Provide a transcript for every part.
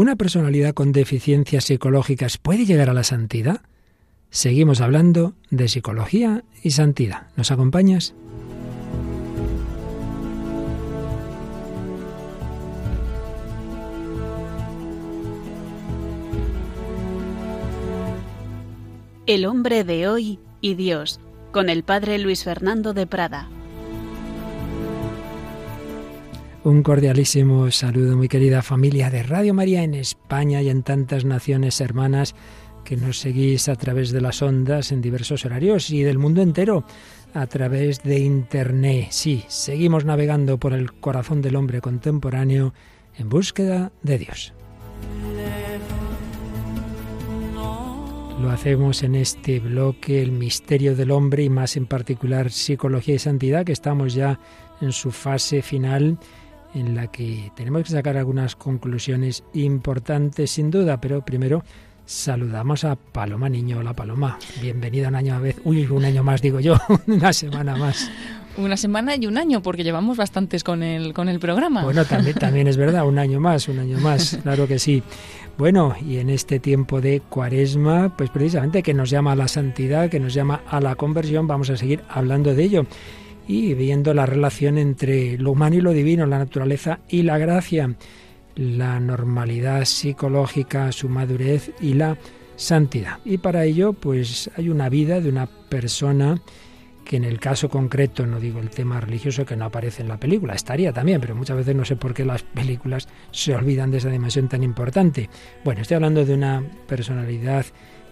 ¿Una personalidad con deficiencias psicológicas puede llegar a la santidad? Seguimos hablando de psicología y santidad. ¿Nos acompañas? El hombre de hoy y Dios, con el padre Luis Fernando de Prada. Un cordialísimo saludo, muy querida familia de Radio María en España y en tantas naciones hermanas que nos seguís a través de las ondas en diversos horarios y del mundo entero a través de Internet. Sí, seguimos navegando por el corazón del hombre contemporáneo en búsqueda de Dios. Lo hacemos en este bloque, el misterio del hombre y más en particular psicología y santidad, que estamos ya en su fase final en la que tenemos que sacar algunas conclusiones importantes sin duda, pero primero saludamos a Paloma Niño. Hola Paloma, bienvenida un año a vez. Uy, un año más digo yo, una semana más. Una semana y un año, porque llevamos bastantes con el, con el programa. Bueno, también, también es verdad, un año más, un año más, claro que sí. Bueno, y en este tiempo de cuaresma, pues precisamente que nos llama a la santidad, que nos llama a la conversión, vamos a seguir hablando de ello y viendo la relación entre lo humano y lo divino, la naturaleza y la gracia, la normalidad psicológica, su madurez y la santidad. Y para ello, pues hay una vida de una persona que en el caso concreto, no digo el tema religioso que no aparece en la película, estaría también, pero muchas veces no sé por qué las películas se olvidan de esa dimensión tan importante. Bueno, estoy hablando de una personalidad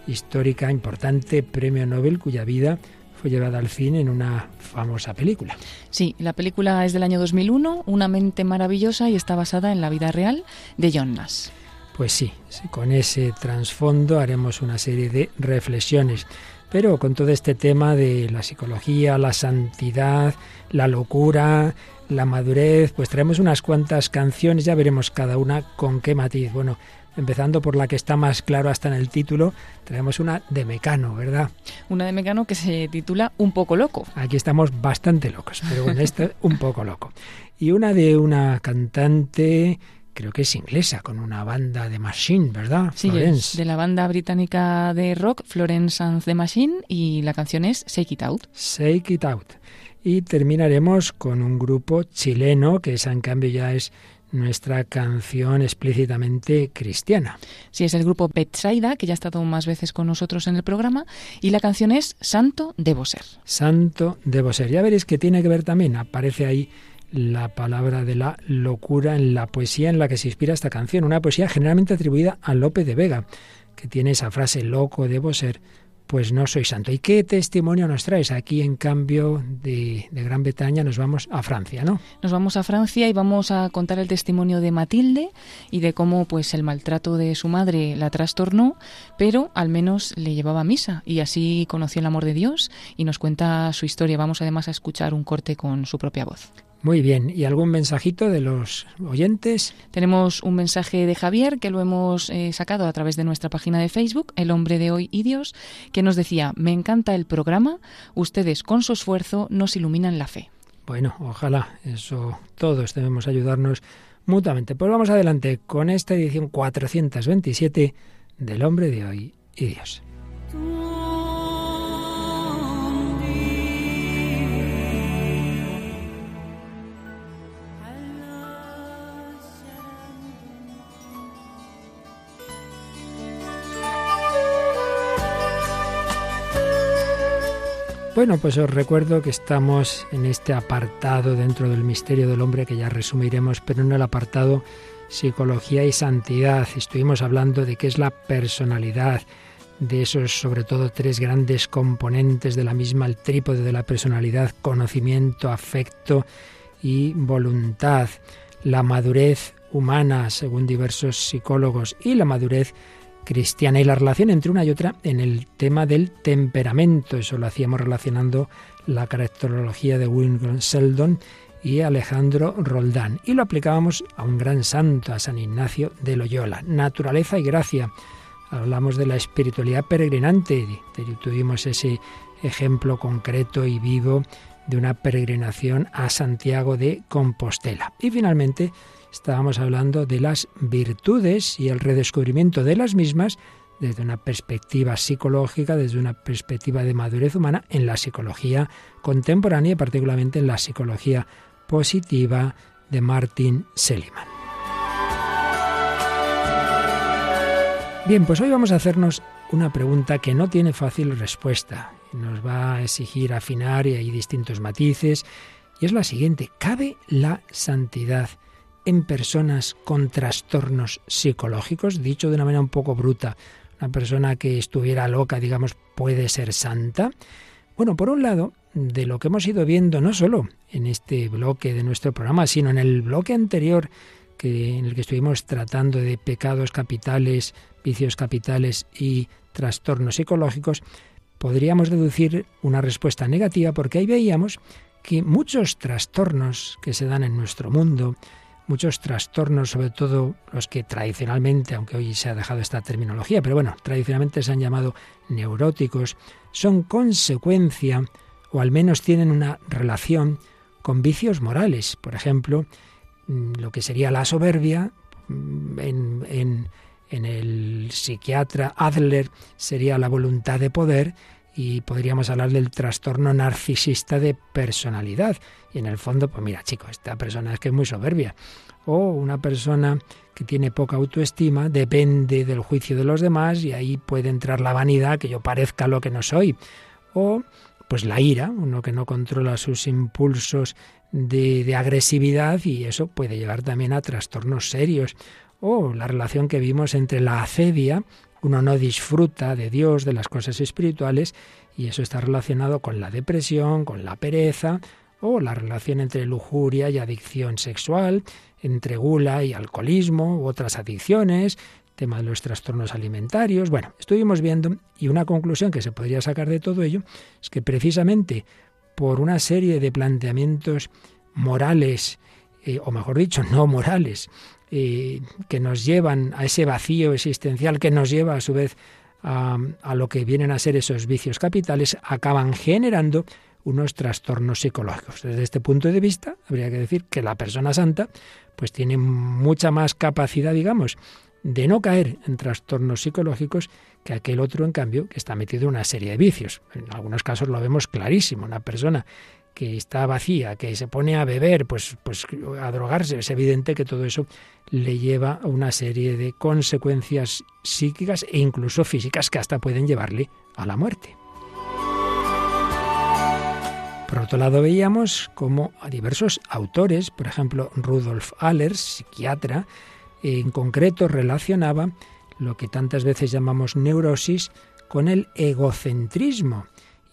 histórica importante, premio Nobel, cuya vida fue llevada al cine en una famosa película. Sí, la película es del año 2001, Una mente maravillosa y está basada en la vida real de John Nash. Pues sí, con ese trasfondo haremos una serie de reflexiones. Pero con todo este tema de la psicología, la santidad, la locura, la madurez, pues traemos unas cuantas canciones, ya veremos cada una con qué matiz. Bueno, empezando por la que está más claro hasta en el título, traemos una de Mecano, ¿verdad? Una de Mecano que se titula Un poco loco. Aquí estamos bastante locos, pero bueno, este un poco loco. Y una de una cantante creo que es inglesa, con una banda de Machine, ¿verdad? Sí, de la banda británica de rock Florence and the Machine y la canción es Shake It Out. Shake It Out. Y terminaremos con un grupo chileno, que esa en cambio ya es nuestra canción explícitamente cristiana. Sí, es el grupo Betsaida, que ya ha estado más veces con nosotros en el programa, y la canción es Santo debo ser. Santo debo ser. Ya veréis que tiene que ver también, aparece ahí la palabra de la locura en la poesía en la que se inspira esta canción, una poesía generalmente atribuida a Lope de Vega, que tiene esa frase loco debo ser, pues no soy santo. ¿Y qué testimonio nos traes? Aquí, en cambio, de, Gran Bretaña nos vamos a Francia, ¿no? Nos vamos a Francia y vamos a contar el testimonio de Matilde y de cómo pues el maltrato de su madre la trastornó, pero al menos le llevaba a misa y así conoció el amor de Dios y nos cuenta su historia. Vamos además a escuchar un corte con su propia voz. Muy bien, ¿y algún mensajito de los oyentes? Tenemos un mensaje de Javier que lo hemos eh, sacado a través de nuestra página de Facebook, El hombre de hoy y Dios, que nos decía, me encanta el programa, ustedes con su esfuerzo nos iluminan la fe. Bueno, ojalá, eso todos debemos ayudarnos mutuamente. Pues vamos adelante con esta edición 427 del hombre de hoy y Dios. Bueno, pues os recuerdo que estamos en este apartado dentro del misterio del hombre que ya resumiremos, pero en el apartado psicología y santidad. Estuvimos hablando de qué es la personalidad, de esos sobre todo tres grandes componentes de la misma, el trípode de la personalidad, conocimiento, afecto y voluntad, la madurez humana, según diversos psicólogos, y la madurez cristiana y la relación entre una y otra en el tema del temperamento. Eso lo hacíamos relacionando la caracterología de William Sheldon y Alejandro Roldán. Y lo aplicábamos a un gran santo, a San Ignacio de Loyola. Naturaleza y gracia. Hablamos de la espiritualidad peregrinante. Tuvimos ese ejemplo concreto y vivo de una peregrinación a Santiago de Compostela. Y finalmente estábamos hablando de las virtudes y el redescubrimiento de las mismas desde una perspectiva psicológica, desde una perspectiva de madurez humana en la psicología contemporánea y particularmente en la psicología positiva de Martin Seligman. Bien, pues hoy vamos a hacernos una pregunta que no tiene fácil respuesta. Nos va a exigir afinar y hay distintos matices. Y es la siguiente, ¿cabe la santidad en personas con trastornos psicológicos? Dicho de una manera un poco bruta, una persona que estuviera loca, digamos, puede ser santa. Bueno, por un lado, de lo que hemos ido viendo no solo en este bloque de nuestro programa, sino en el bloque anterior que, en el que estuvimos tratando de pecados capitales, vicios capitales y trastornos psicológicos, podríamos deducir una respuesta negativa porque ahí veíamos que muchos trastornos que se dan en nuestro mundo, muchos trastornos, sobre todo los que tradicionalmente, aunque hoy se ha dejado esta terminología, pero bueno, tradicionalmente se han llamado neuróticos, son consecuencia o al menos tienen una relación con vicios morales. Por ejemplo, mm, lo que sería la soberbia, mm, en, en, en el psiquiatra Adler sería la voluntad de poder y podríamos hablar del trastorno narcisista de personalidad. Y en el fondo, pues mira, chicos, esta persona es que es muy soberbia. O una persona que tiene poca autoestima depende del juicio de los demás y ahí puede entrar la vanidad, que yo parezca lo que no soy. O pues la ira, uno que no controla sus impulsos de, de agresividad y eso puede llevar también a trastornos serios. O la relación que vimos entre la acedia, uno no disfruta de Dios, de las cosas espirituales, y eso está relacionado con la depresión, con la pereza, o la relación entre lujuria y adicción sexual, entre gula y alcoholismo, u otras adicciones, tema de los trastornos alimentarios. Bueno, estuvimos viendo y una conclusión que se podría sacar de todo ello es que precisamente por una serie de planteamientos morales, eh, o mejor dicho, no morales, eh, que nos llevan a ese vacío existencial, que nos lleva a su vez a, a lo que vienen a ser esos vicios capitales, acaban generando unos trastornos psicológicos. Desde este punto de vista, habría que decir que la persona santa pues tiene mucha más capacidad, digamos, de no caer en trastornos psicológicos que aquel otro, en cambio, que está metido en una serie de vicios. En algunos casos lo vemos clarísimo. Una persona que está vacía, que se pone a beber, pues, pues a drogarse, es evidente que todo eso le lleva a una serie de consecuencias psíquicas e incluso físicas que hasta pueden llevarle a la muerte. Por otro lado, veíamos como a diversos autores, por ejemplo, Rudolf Allers, psiquiatra, en concreto relacionaba lo que tantas veces llamamos neurosis con el egocentrismo.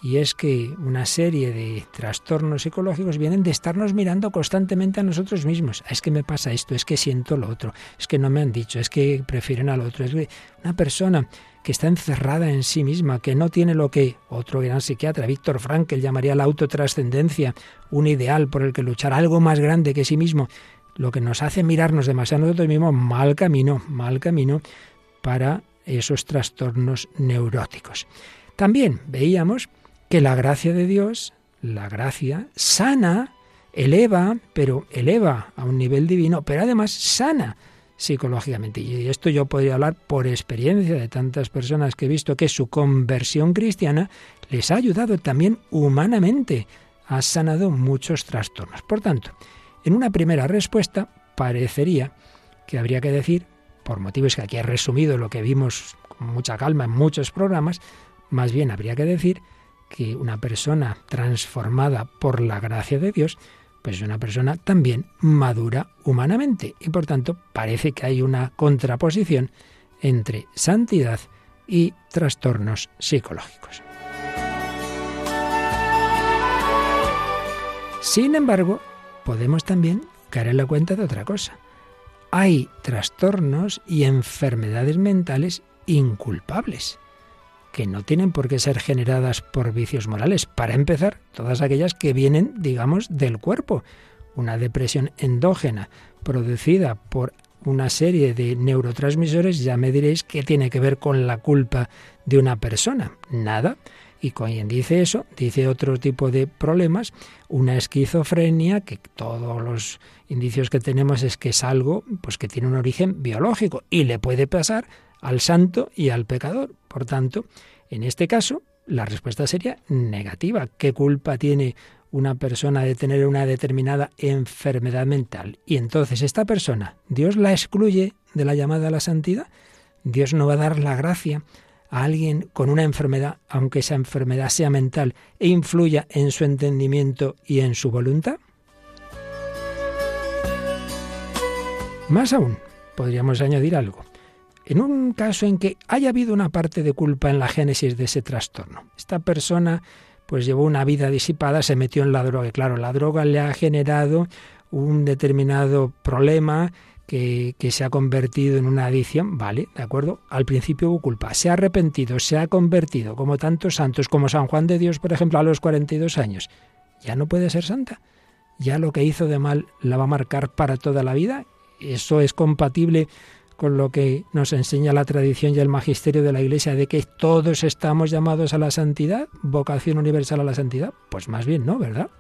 Y es que una serie de trastornos psicológicos vienen de estarnos mirando constantemente a nosotros mismos. Es que me pasa esto, es que siento lo otro, es que no me han dicho, es que prefieren al otro. Es una persona que está encerrada en sí misma, que no tiene lo que otro gran psiquiatra, Víctor Frankl, llamaría la autotrascendencia, un ideal por el que luchar, algo más grande que sí mismo, lo que nos hace mirarnos demasiado a nosotros mismos, mal camino, mal camino para esos trastornos neuróticos. También veíamos que la gracia de Dios, la gracia, sana, eleva, pero eleva a un nivel divino, pero además sana psicológicamente. Y esto yo podría hablar por experiencia de tantas personas que he visto que su conversión cristiana les ha ayudado también humanamente, ha sanado muchos trastornos. Por tanto, en una primera respuesta parecería que habría que decir, por motivos que aquí he resumido lo que vimos con mucha calma en muchos programas, más bien habría que decir que una persona transformada por la gracia de Dios, pues es una persona también madura humanamente y por tanto parece que hay una contraposición entre santidad y trastornos psicológicos. Sin embargo, podemos también caer en la cuenta de otra cosa. Hay trastornos y enfermedades mentales inculpables, que no tienen por qué ser generadas por vicios morales. Para empezar, todas aquellas que vienen, digamos, del cuerpo. Una depresión endógena producida por una serie de neurotransmisores, ya me diréis qué tiene que ver con la culpa de una persona. Nada. Y quien dice eso, dice otro tipo de problemas, una esquizofrenia, que todos los indicios que tenemos es que es algo pues que tiene un origen biológico y le puede pasar al santo y al pecador. Por tanto, en este caso, la respuesta sería negativa. ¿Qué culpa tiene una persona de tener una determinada enfermedad mental? Y entonces esta persona, ¿Dios la excluye de la llamada a la santidad? ¿Dios no va a dar la gracia a alguien con una enfermedad, aunque esa enfermedad sea mental, e influya en su entendimiento y en su voluntad? Más aún, podríamos añadir algo. En un caso en que haya habido una parte de culpa en la génesis de ese trastorno, esta persona pues llevó una vida disipada, se metió en la droga. Y claro, la droga le ha generado un determinado problema que, que, se ha convertido en una adicción, vale, de acuerdo, al principio hubo culpa, se ha arrepentido, se ha convertido, como tantos santos, como San Juan de Dios, por ejemplo, a los 42 años, ya no puede ser santa, ya lo que hizo de mal la va a marcar para toda la vida, eso es compatible con lo que nos enseña la tradición y el magisterio de la Iglesia de que todos estamos llamados a la santidad, vocación universal a la santidad, pues más bien no, ¿verdad?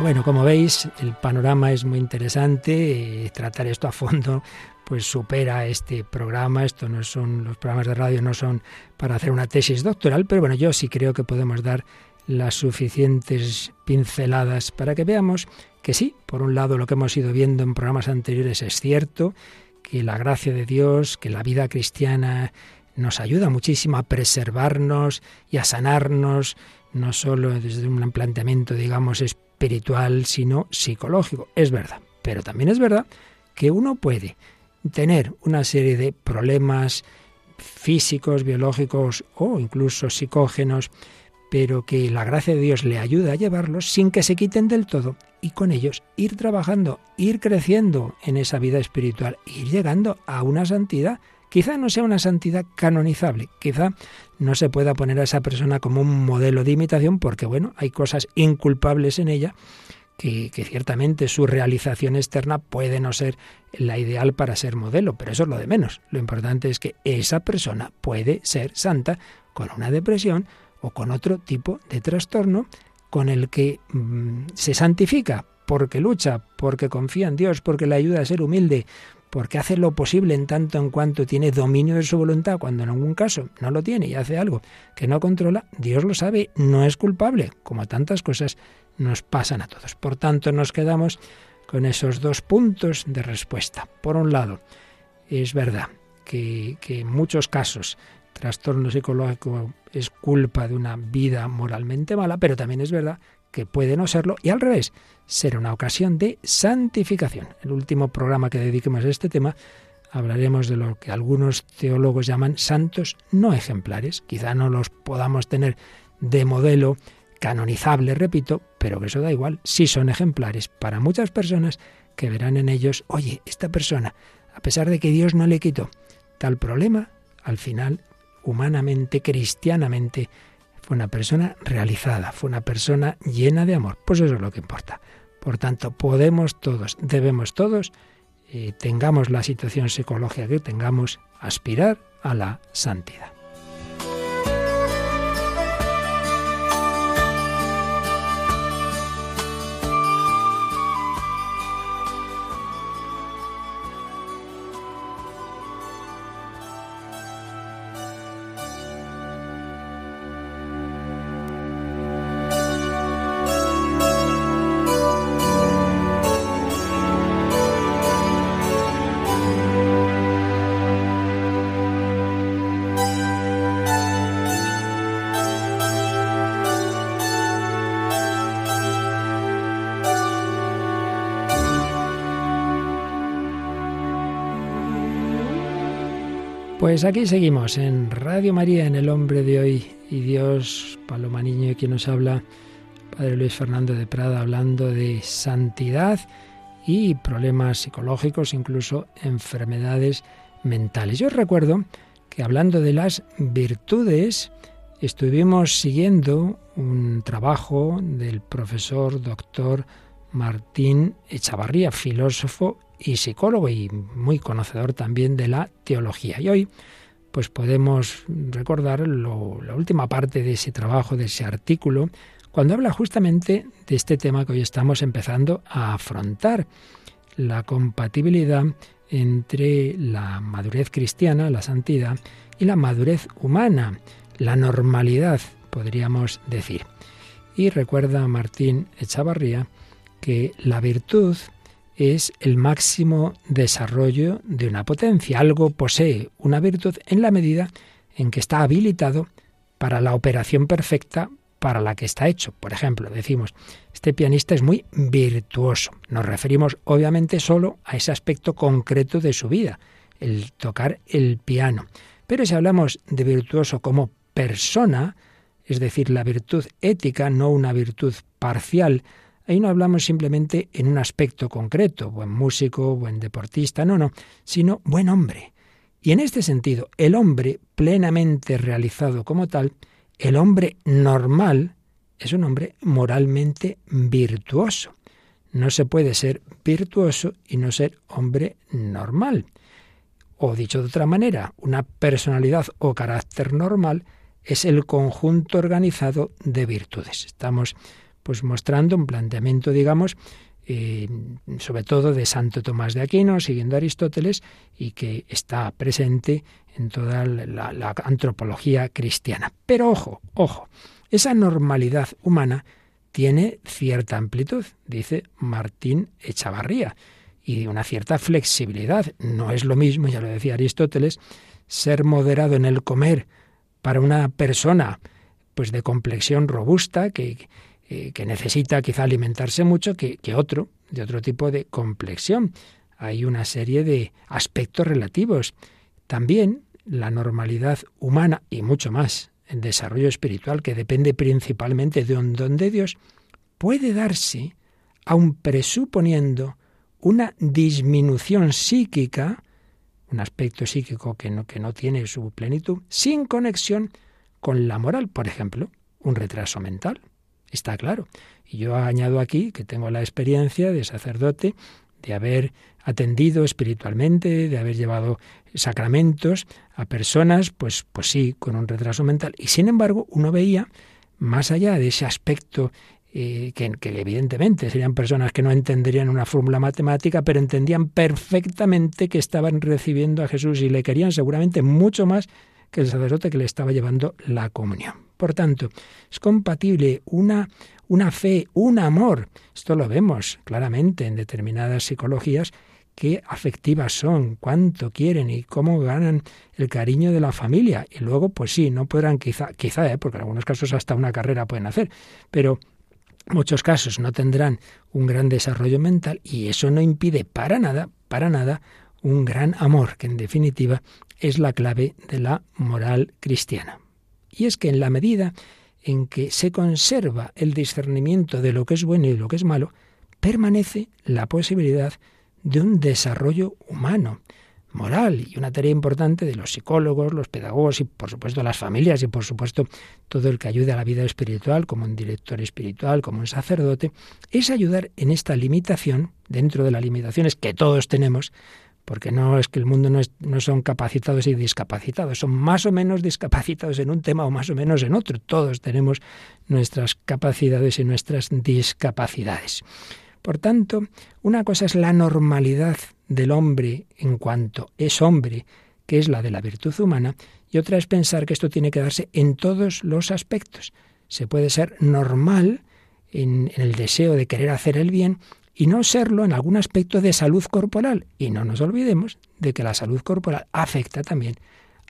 Bueno, como veis, el panorama es muy interesante. Eh, tratar esto a fondo, pues supera este programa. Esto no son los programas de radio, no son para hacer una tesis doctoral, pero bueno, yo sí creo que podemos dar las suficientes pinceladas para que veamos que sí, por un lado lo que hemos ido viendo en programas anteriores es cierto, que la gracia de Dios, que la vida cristiana nos ayuda muchísimo a preservarnos y a sanarnos, no solo desde un planteamiento, digamos, espiritual, sino psicológico. Es verdad. Pero también es verdad que uno puede tener una serie de problemas físicos, biológicos o incluso psicógenos, pero que la gracia de Dios le ayuda a llevarlos sin que se quiten del todo y con ellos ir trabajando, ir creciendo en esa vida espiritual, ir llegando a una santidad. Quizá no sea una santidad canonizable, quizá no se pueda poner a esa persona como un modelo de imitación porque, bueno, hay cosas inculpables en ella que, que, ciertamente su realización externa puede no ser la ideal para ser modelo, pero eso es lo de menos. Lo importante es que esa persona puede ser santa con una depresión o con otro tipo de trastorno con el que mm, se santifica porque lucha, porque confía en Dios, porque le ayuda a ser humilde, porque hace lo posible en tanto en cuanto tiene dominio de su voluntad, cuando en algún caso no lo tiene y hace algo que no controla, Dios lo sabe, no es culpable, como tantas cosas nos pasan a todos. Por tanto, nos quedamos con esos dos puntos de respuesta. Por un lado, es verdad que, que en muchos casos trastorno psicológico es culpa de una vida moralmente mala, pero también es verdad que puede no serlo y al revés, ser una ocasión de santificación. El último programa que dediquemos a este tema hablaremos de lo que algunos teólogos llaman santos no ejemplares. Quizá no los podamos tener de modelo canonizable, repito, pero que eso da igual, si son ejemplares para muchas personas que verán en ellos, oye, esta persona, a pesar de que Dios no le quitó tal problema, al final humanamente, cristianamente, fue una persona realizada, fue una persona llena de amor. Pues eso es lo que importa. Por tanto, podemos todos, debemos todos, eh, tengamos la situación psicológica que tengamos, aspirar a la santidad. Pues aquí seguimos en Radio María, en El Hombre de Hoy y Dios, Paloma Niño, quien nos habla, Padre Luis Fernando de Prada, hablando de santidad y problemas psicológicos, incluso enfermedades mentales. Yo recuerdo que hablando de las virtudes, estuvimos siguiendo un trabajo del profesor doctor Martín Echavarría, filósofo y psicólogo y muy conocedor también de la teología. Y hoy pues podemos recordar la última parte de ese trabajo, de ese artículo, cuando habla justamente de este tema que hoy estamos empezando a afrontar, la compatibilidad entre la madurez cristiana, la santidad, y la madurez humana, la normalidad, podríamos decir. Y recuerda Martín Echavarría que la virtud es el máximo desarrollo de una potencia. Algo posee una virtud en la medida en que está habilitado para la operación perfecta para la que está hecho. Por ejemplo, decimos, este pianista es muy virtuoso. Nos referimos obviamente solo a ese aspecto concreto de su vida, el tocar el piano. Pero si hablamos de virtuoso como persona, es decir, la virtud ética, no una virtud parcial, Ahí no hablamos simplemente en un aspecto concreto, buen músico, buen deportista, no, no, sino buen hombre. Y en este sentido, el hombre plenamente realizado como tal, el hombre normal, es un hombre moralmente virtuoso. No se puede ser virtuoso y no ser hombre normal. O dicho de otra manera, una personalidad o carácter normal es el conjunto organizado de virtudes. Estamos pues mostrando un planteamiento, digamos, eh, sobre todo de Santo Tomás de Aquino, siguiendo a Aristóteles, y que está presente en toda la, la antropología cristiana. Pero ojo, ojo, esa normalidad humana tiene cierta amplitud, dice Martín Echavarría, y una cierta flexibilidad. No es lo mismo, ya lo decía Aristóteles, ser moderado en el comer para una persona pues de complexión robusta que, eh, que necesita quizá alimentarse mucho que, otro, de otro tipo de complexión. Hay una serie de aspectos relativos. También la normalidad humana y mucho más, el desarrollo espiritual, que depende principalmente de un don de Dios, puede darse aun presuponiendo una disminución psíquica, un aspecto psíquico que no, que no tiene su plenitud, sin conexión con la moral, por ejemplo, un retraso mental. Está claro. Y yo añado aquí que tengo la experiencia de sacerdote, de haber atendido espiritualmente, de haber llevado sacramentos a personas, pues, pues sí, con un retraso mental. Y sin embargo, uno veía, más allá de ese aspecto eh, que, que, evidentemente serían personas que no entenderían una fórmula matemática, pero entendían perfectamente que estaban recibiendo a Jesús y le querían seguramente mucho más que el sacerdote que le estaba llevando la comunión. Por tanto, es compatible una, una fe, un amor. Esto lo vemos claramente en determinadas psicologías qué afectivas son, cuánto quieren y cómo ganan el cariño de la familia. Y luego, pues sí, no podrán quizá, quizá, ¿eh? porque en algunos casos hasta una carrera pueden hacer, pero muchos casos no tendrán un gran desarrollo mental y eso no impide para nada, para nada, un gran amor, que en definitiva es la clave de la moral cristiana. Y es que en la medida en que se conserva el discernimiento de lo que es bueno y lo que es malo, permanece la posibilidad de un desarrollo humano, moral, y una tarea importante de los psicólogos, los pedagogos y por supuesto las familias y por supuesto todo el que ayude a la vida espiritual, como un director espiritual, como un sacerdote, es ayudar en esta limitación, dentro de las limitaciones que todos tenemos, porque no es que el mundo no, no, son capacitados y discapacitados, son más o menos discapacitados en un tema o más o menos en otro. Todos tenemos nuestras capacidades y nuestras discapacidades. Por tanto, una cosa es la normalidad del hombre en cuanto es hombre, que es la de la virtud humana, y otra es pensar que esto tiene que darse en todos los aspectos. Se puede ser normal en, en el deseo de querer hacer el bien y no serlo en algún aspecto de salud corporal. Y no nos olvidemos de que la salud corporal afecta también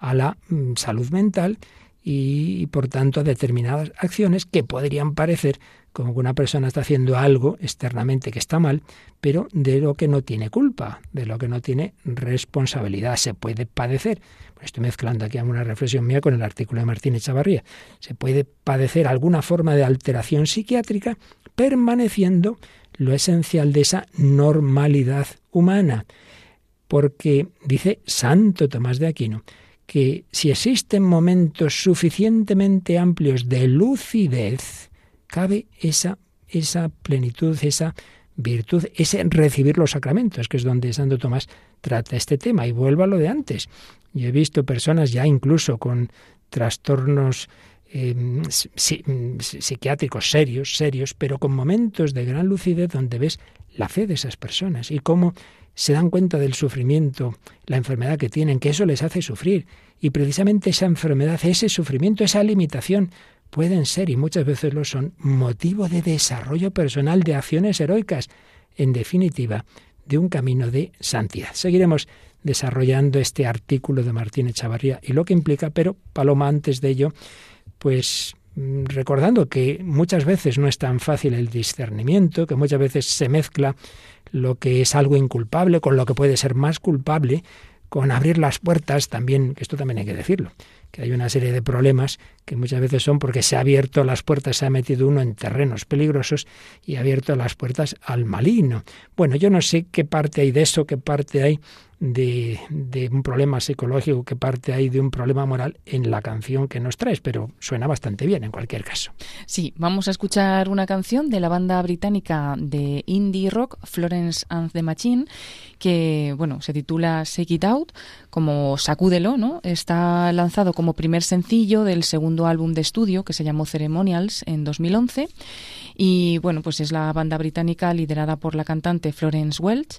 a la mm, salud mental y, por tanto a determinadas acciones que podrían parecer como que una persona está haciendo algo externamente que está mal, pero de lo que no tiene culpa, de lo que no tiene responsabilidad, se puede padecer. Pues estoy mezclando aquí una reflexión mía con el artículo de Martínez Chavarría. Se puede padecer alguna forma de alteración psiquiátrica permaneciendo lo esencial de esa normalidad humana. Porque dice Santo Tomás de Aquino que si existen momentos suficientemente amplios de lucidez, cabe esa, esa plenitud, esa virtud es recibir los sacramentos, que es donde Santo Tomás trata este tema. Y vuelvo a lo de antes. Yo he visto personas ya incluso con trastornos em, psiquiátricos serios, serios, pero con momentos de gran lucidez donde ves la fe de esas personas y cómo se dan cuenta del sufrimiento, la enfermedad que tienen, que eso les hace sufrir. Y precisamente esa enfermedad, ese sufrimiento, esa limitación, pueden ser, y muchas veces lo son, motivo de desarrollo personal, de acciones heroicas, en definitiva, de un camino de santidad. Seguiremos desarrollando este artículo de Martín Echavarría y lo que implica, pero Paloma, antes de ello, pues mm, recordando que muchas veces no es tan fácil el discernimiento, que muchas veces se mezcla lo que es algo inculpable con lo que puede ser más culpable, con abrir las puertas también, que esto también hay que decirlo, que hay una serie de problemas que muchas veces son porque se ha abierto las puertas, se ha metido uno en terrenos peligrosos y ha abierto las puertas al maligno. Bueno, yo no sé qué parte hay de eso, qué parte hay de, un problema psicológico que parte ahí de un problema moral en la canción que nos traes, pero suena bastante bien en cualquier caso. Sí, vamos a escuchar una canción de la banda británica de indie rock Florence and the Machine que, bueno, se titula Shake It Out, como Sacúdelo, ¿no? Está lanzado como primer sencillo del segundo álbum de estudio que se llamó Ceremonials en 2011 y bueno, pues es la banda británica liderada por la cantante Florence Welch,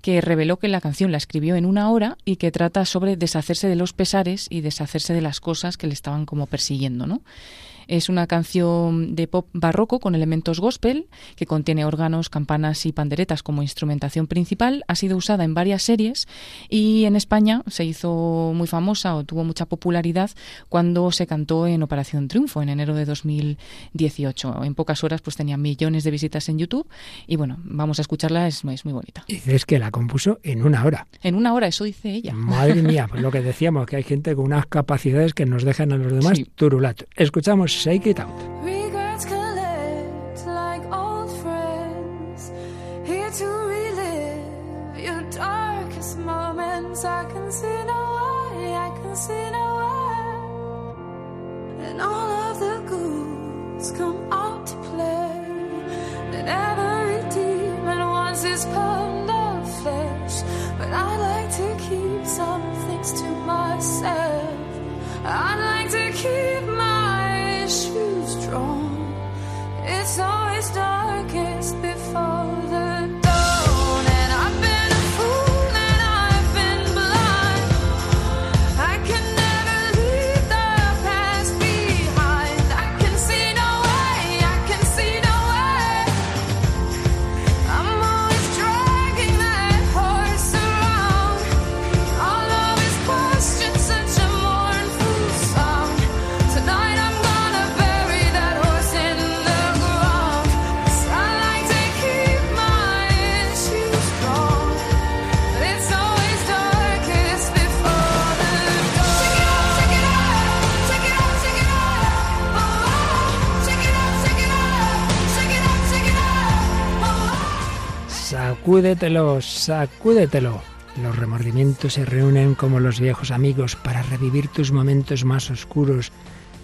que reveló que la canción la escribió en una hora y que trata sobre deshacerse de los pesares y deshacerse de las cosas que le estaban como persiguiendo, ¿no? Es una canción de pop barroco con elementos gospel que contiene órganos, campanas y panderetas como instrumentación principal. Ha sido usada en varias series y en España se hizo muy famosa o tuvo mucha popularidad cuando se cantó en Operación Triunfo en enero de 2018. En pocas horas pues tenía millones de visitas en YouTube y bueno, vamos a escucharla, es, muy bonita. Y es que la compuso en una hora. En una hora, eso dice ella. Madre mía, pues lo que decíamos, que hay gente con unas capacidades que nos dejan a los demás turulatos. Escuchamos Shake It Out. Regrets collect like old friends, here to relive your darkest moments. I can see no way, I can see no way. And all of the come out to play. And every of flesh. But I like to keep some things to myself. I'd like to keep it's always darkest Sacúdetelo, sacúdetelo. Los remordimientos se reúnen como los viejos amigos para revivir tus momentos más oscuros.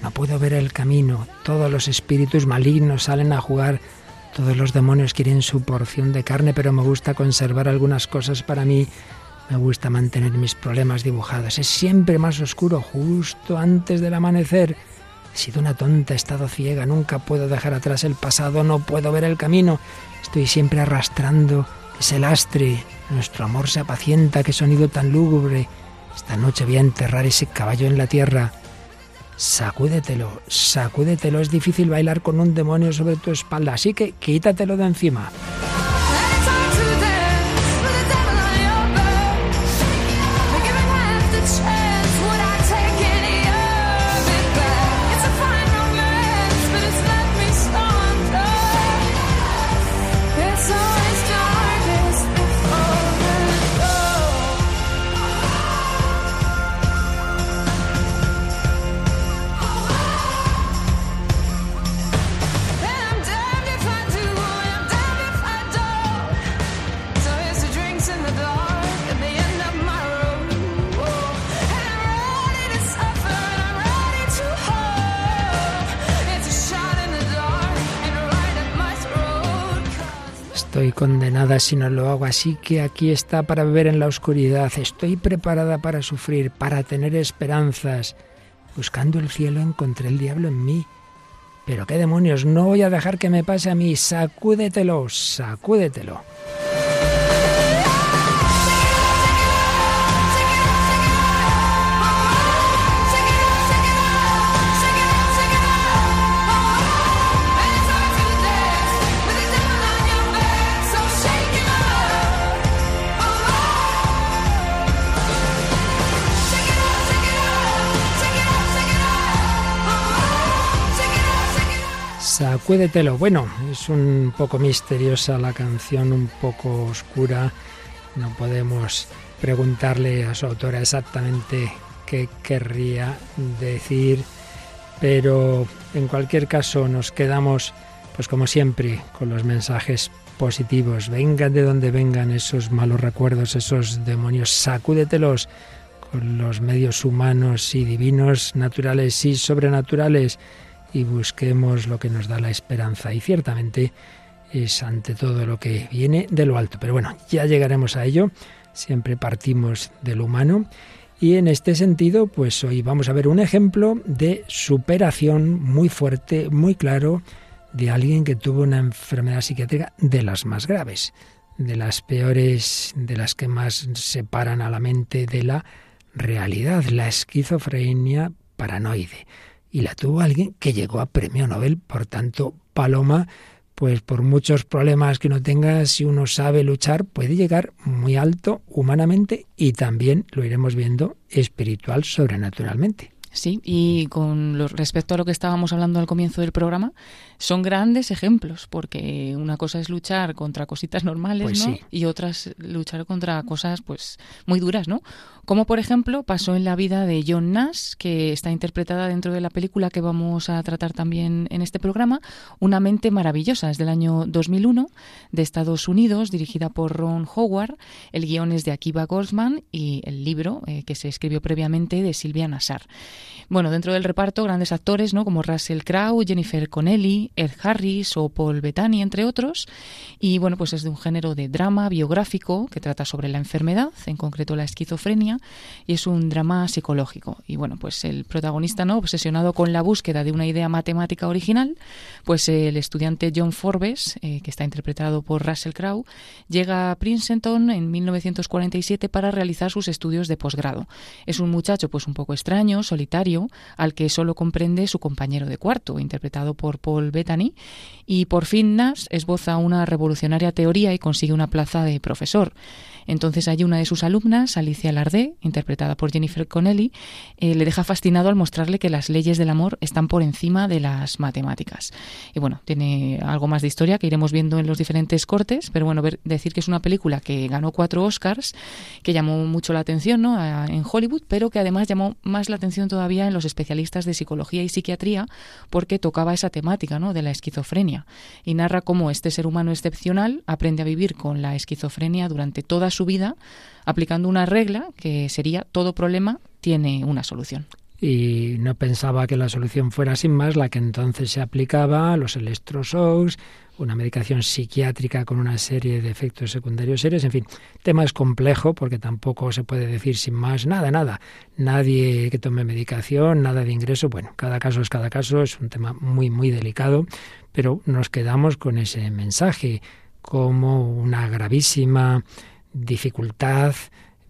No puedo ver el camino. Todos los espíritus malignos salen a jugar. Todos los demonios quieren su porción de carne, pero me gusta conservar algunas cosas para mí. Me gusta mantener mis problemas dibujados. Es siempre más oscuro, justo antes del amanecer. He sido una tonta, he estado ciega, nunca puedo dejar atrás el pasado, no puedo ver el camino. Estoy siempre arrastrando ese lastre. Nuestro amor se apacienta, qué sonido tan lúgubre. Esta noche voy a enterrar ese caballo en la tierra. Sacúdetelo, sacúdetelo. Es difícil bailar con un demonio sobre tu espalda, así que quítatelo de encima. Estoy condenada si no lo hago, así que aquí está para beber en la oscuridad, estoy preparada para sufrir, para tener esperanzas. Buscando el cielo encontré el diablo en mí. Pero qué demonios, no voy a dejar que me pase a mí, sacúdetelo, sacúdetelo. Sacúdetelo. Bueno, es un poco misteriosa la canción, un poco oscura. No podemos preguntarle a su autora exactamente qué querría decir, pero en cualquier caso nos quedamos, pues como siempre, con los mensajes positivos. Vengan de donde vengan esos malos recuerdos, esos demonios, sacúdetelos con los medios humanos y divinos, naturales y sobrenaturales y busquemos lo que nos da la esperanza. Y ciertamente es ante todo lo que viene de lo alto. Pero bueno, ya llegaremos a ello. Siempre partimos del humano. Y en este sentido, pues hoy vamos a ver un ejemplo de superación muy fuerte, muy claro, de alguien que tuvo una enfermedad psiquiátrica de las más graves, de las peores, de las que más separan a la mente de la realidad, la esquizofrenia paranoide y la tuvo alguien que llegó a premio Nobel. Por tanto, Paloma, pues por muchos problemas que uno tenga, si uno sabe luchar, puede llegar muy alto humanamente y también lo iremos viendo espiritual sobrenaturalmente. Sí, y con respecto a lo que estábamos hablando al comienzo del programa, son grandes ejemplos, porque una cosa es luchar contra cositas normales, pues ¿no? Y otra es luchar contra cosas, pues, muy duras, ¿no? Como por ejemplo pasó en la vida de John Nash, que está interpretada dentro de la película que vamos a tratar también en este programa, Una mente maravillosa, es del año 2001, de Estados Unidos, dirigida por Ron Howard. El guion es de Akiva Goldsman y el libro, eh, que se escribió previamente, de Silvia Nassar. Bueno, dentro del reparto, grandes actores, ¿no? Como Russell Crowe, Jennifer Connelly, Ed Harris o Paul Bettany, entre otros. Y bueno, pues es de un género de drama biográfico que trata sobre la enfermedad, en concreto la esquizofrenia, y es un drama psicológico. Y bueno, pues el protagonista, ¿no? Obsesionado con la búsqueda de una idea matemática original, pues el estudiante John Forbes, eh, que está interpretado por Russell Crowe, llega a Princeton en 1947 para realizar sus estudios de posgrado. Es un muchacho pues un poco extraño, solitario, al que solo comprende su compañero de cuarto, interpretado por Paul Bettany, y por fin Nash esboza una revolucionaria teoría y consigue una plaza de profesor. Entonces hay una de sus alumnas, Alicia Lardé, interpretada por Jennifer Connelly, eh, le deja fascinado al mostrarle que las leyes del amor están por encima de las matemáticas. Y bueno, tiene algo más de historia que iremos viendo en los diferentes cortes, pero bueno, decir que es una película que ganó cuatro Oscars, que llamó mucho la atención ¿no? en Hollywood, pero que además llamó más la atención todavía en los especialistas de psicología y psiquiatría porque tocaba esa temática ¿no? de la esquizofrenia y narra cómo este ser humano excepcional aprende a vivir con la esquizofrenia durante toda su vida aplicando una regla que sería todo problema tiene una solución y no pensaba que la solución fuera sin más la que entonces se aplicaba, los electroshocks, una medicación psiquiátrica con una serie de efectos secundarios serios, en fin, tema es complejo porque tampoco se puede decir sin más nada, nada. Nadie que tome medicación, nada de ingreso, bueno, cada caso es cada caso, es un tema muy, muy delicado, pero nos quedamos con ese mensaje como una gravísima dificultad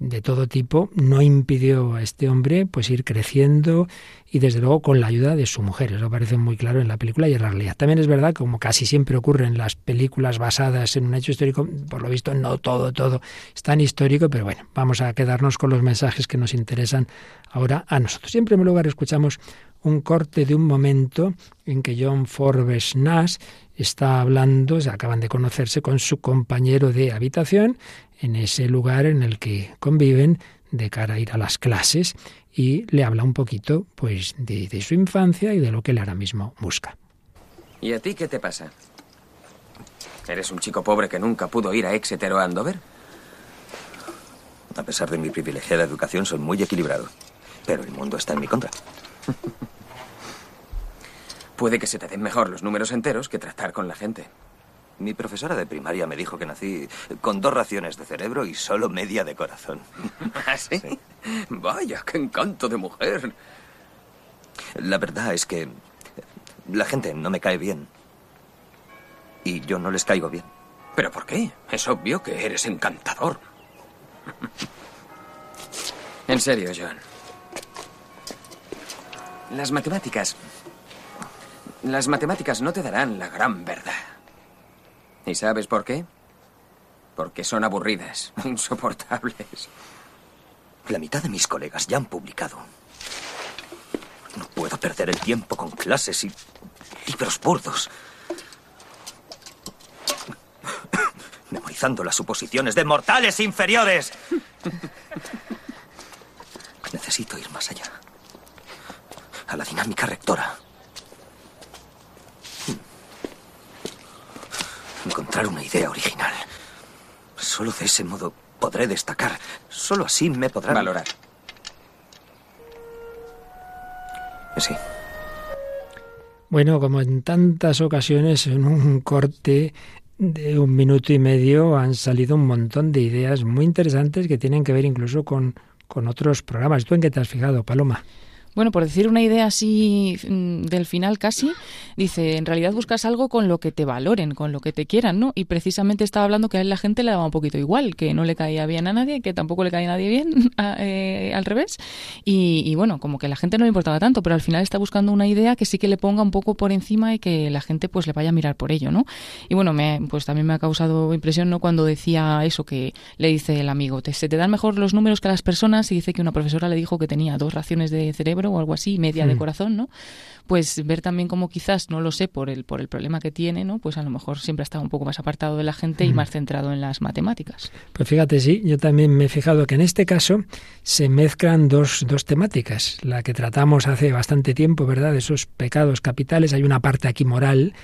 de todo tipo no impidió a este hombre pues ir creciendo y desde luego con la ayuda de su mujer. Eso parece muy claro en la película y en la realidad. También es verdad, como casi siempre ocurre en las películas basadas en un hecho histórico, por lo visto no todo, todo es tan histórico, pero bueno, vamos a quedarnos con los mensajes que nos interesan ahora a nosotros. Siempre en primer lugar escuchamos un corte de un momento en que John Forbes Nash está hablando, se acaban de conocerse con su compañero de habitación en ese lugar en el que conviven de cara a ir a las clases y le habla un poquito pues de, su infancia y de lo que él ahora mismo busca. ¿Y a ti qué te pasa? ¿Eres un chico pobre que nunca pudo ir a Exeter o a Andover? A pesar de mi privilegiada educación, soy muy equilibrado. Pero el mundo está en mi contra. Puede que se te den mejor los números enteros que tratar con la gente. Mi profesora de primaria me dijo que nací con dos raciones de cerebro y solo media de corazón. ¿Ah, sí? Vaya, qué encanto de mujer. La verdad es que la gente no me cae bien. Y yo no les caigo bien. ¿Pero por qué? Es obvio que eres encantador. En serio, John. Las matemáticas... Las matemáticas no te darán la gran verdad. ¿Y sabes por qué? Porque son aburridas, insoportables. La mitad de mis colegas ya han publicado. No puedo perder el tiempo con clases y libros burdos. Memorizando las suposiciones de mortales inferiores. Necesito ir más allá. A la dinámica rectora. Encontrar una idea original. Solo de ese modo podré destacar. Solo así me podrán... Valorar. Sí. Bueno, como en tantas ocasiones, en un corte de un minuto y medio han salido un montón de ideas muy interesantes que tienen que ver incluso con, con otros programas. ¿Tú en qué te has fijado, Paloma? Bueno, por decir una idea así mm, del final casi, dice, en realidad buscas algo con lo que te valoren, con lo que te quieran, ¿no? Y precisamente estaba hablando que a él la gente le daba un poquito igual, que no le caía bien a nadie, que tampoco le caía a nadie bien, eh, al revés. Y, bueno, como que a la gente no le importaba tanto, pero al final está buscando una idea que sí que le ponga un poco por encima y que la gente pues le vaya a mirar por ello, ¿no? Y bueno, me, pues también me ha causado impresión, ¿no? Cuando decía eso que le dice el amigo, te, se te dan mejor los números que a las personas y dice que una profesora le dijo que tenía dos raciones de cerebro o algo así, media de corazón, ¿no? Pues ver también como quizás, no lo sé, por el, por el problema que tiene, ¿no? Pues a lo mejor siempre ha estado un poco más apartado de la gente y más centrado en las matemáticas. Pues fíjate, sí, yo también me he fijado que en este caso se mezclan dos, dos temáticas. La que tratamos hace bastante tiempo, ¿verdad? De esos pecados capitales. Hay una parte aquí moral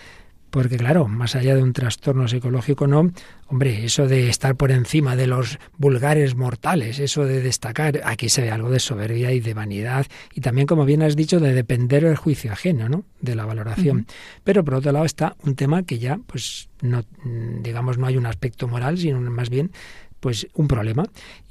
porque claro, más allá de un trastorno psicológico, no, hombre, eso de estar por encima de los vulgares mortales, eso de destacar, aquí se ve algo de soberbia y de vanidad, y también, como bien has dicho, de depender del juicio ajeno, ¿no? De la valoración. Pero por otro lado está un tema que ya, pues, no, digamos, no hay un aspecto moral, sino más bien pues un problema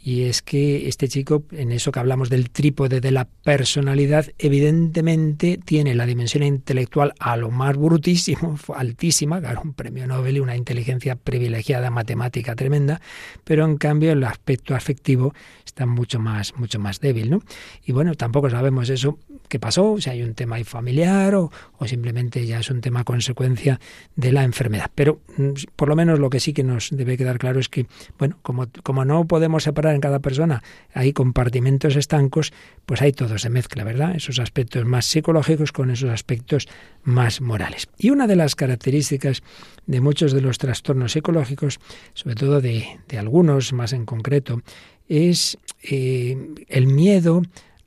y es que este chico en eso que hablamos del trípode de la personalidad evidentemente tiene la dimensión intelectual a lo más brutísimo, altísima, un premio Nobel y una inteligencia privilegiada matemática tremenda, pero en cambio el aspecto afectivo está mucho más mucho más débil, ¿no? Y bueno, tampoco sabemos eso qué pasó, si hay un tema familiar o, o simplemente ya es un tema consecuencia de la enfermedad, pero mm, por lo menos lo que sí que nos debe quedar claro es que bueno, como como, no podemos separar en cada persona, hay compartimentos estancos, pues ahí todo se mezcla, ¿verdad? Esos aspectos más psicológicos con esos aspectos más morales. Y una de las características de muchos de los trastornos psicológicos, sobre todo de, algunos más en concreto, es eh, el miedo